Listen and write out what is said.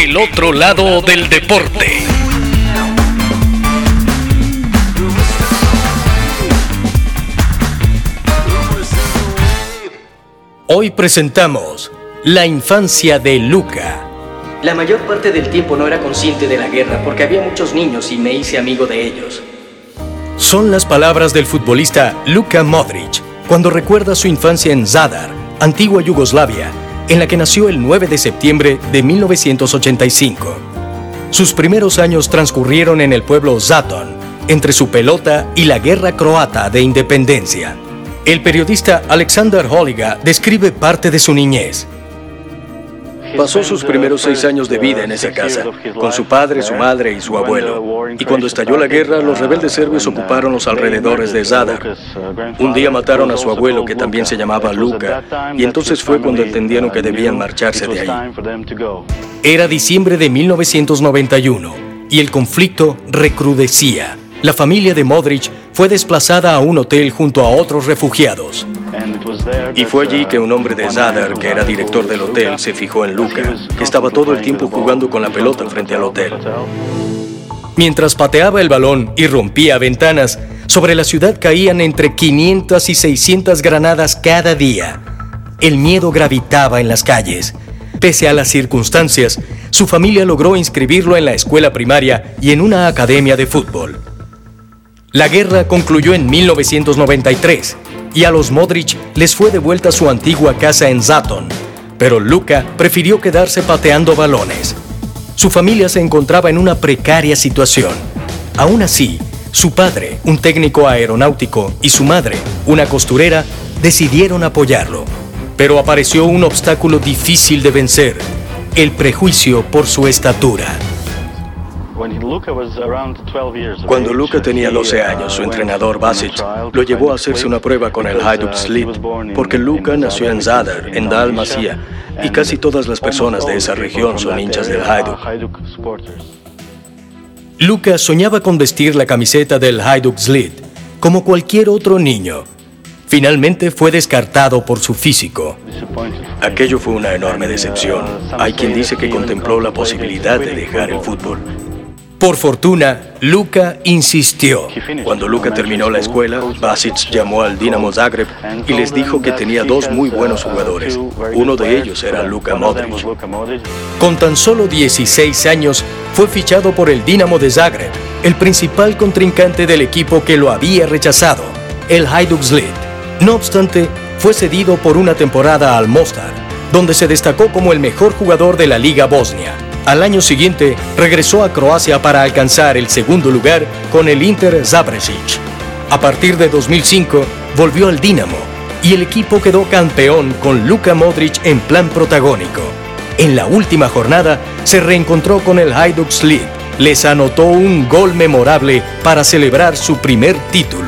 El otro lado del deporte. Hoy presentamos la infancia de Luca. La mayor parte del tiempo no era consciente de la guerra porque había muchos niños y me hice amigo de ellos. Son las palabras del futbolista Luka Modric cuando recuerda su infancia en Zadar, antigua Yugoslavia, en la que nació el 9 de septiembre de 1985. Sus primeros años transcurrieron en el pueblo Zaton, entre su pelota y la guerra croata de independencia. El periodista Alexander Holiga describe parte de su niñez. Pasó sus primeros seis años de vida en esa casa, con su padre, su madre y su abuelo. Y cuando estalló la guerra, los rebeldes serbios ocuparon los alrededores de Zadar. Un día mataron a su abuelo, que también se llamaba Luca, y entonces fue cuando entendieron que debían marcharse de ahí. Era diciembre de 1991 y el conflicto recrudecía. La familia de Modric fue desplazada a un hotel junto a otros refugiados. Y fue allí que un hombre de Zadar, que era director del hotel, se fijó en Luca, que estaba todo el tiempo jugando con la pelota frente al hotel. Mientras pateaba el balón y rompía ventanas, sobre la ciudad caían entre 500 y 600 granadas cada día. El miedo gravitaba en las calles. Pese a las circunstancias, su familia logró inscribirlo en la escuela primaria y en una academia de fútbol. La guerra concluyó en 1993 y a los Modric les fue devuelta su antigua casa en Zaton, pero Luca prefirió quedarse pateando balones. Su familia se encontraba en una precaria situación. Aún así, su padre, un técnico aeronáutico, y su madre, una costurera, decidieron apoyarlo. Pero apareció un obstáculo difícil de vencer, el prejuicio por su estatura. Cuando Luca tenía 12 años, su entrenador Basic lo llevó a hacerse una prueba con el Hajduk Split, porque Luca nació en Zadar, en Dalmacia, y casi todas las personas de esa región son hinchas del Hajduk. Luca soñaba con vestir la camiseta del Hajduk Split, como cualquier otro niño. Finalmente fue descartado por su físico. Aquello fue una enorme decepción. Hay quien dice que contempló la posibilidad de dejar el fútbol. Por fortuna, Luca insistió. Cuando Luca terminó la escuela, Basic llamó al Dinamo Zagreb y les dijo que tenía dos muy buenos jugadores. Uno de ellos era Luka Modric. Con tan solo 16 años, fue fichado por el Dinamo de Zagreb, el principal contrincante del equipo que lo había rechazado, el Hajduk Split. No obstante, fue cedido por una temporada al Mostar, donde se destacó como el mejor jugador de la Liga Bosnia. Al año siguiente, regresó a Croacia para alcanzar el segundo lugar con el Inter Zabrecic. A partir de 2005, volvió al Dinamo y el equipo quedó campeón con Luka Modric en plan protagónico. En la última jornada, se reencontró con el Hajduk Split. Les anotó un gol memorable para celebrar su primer título.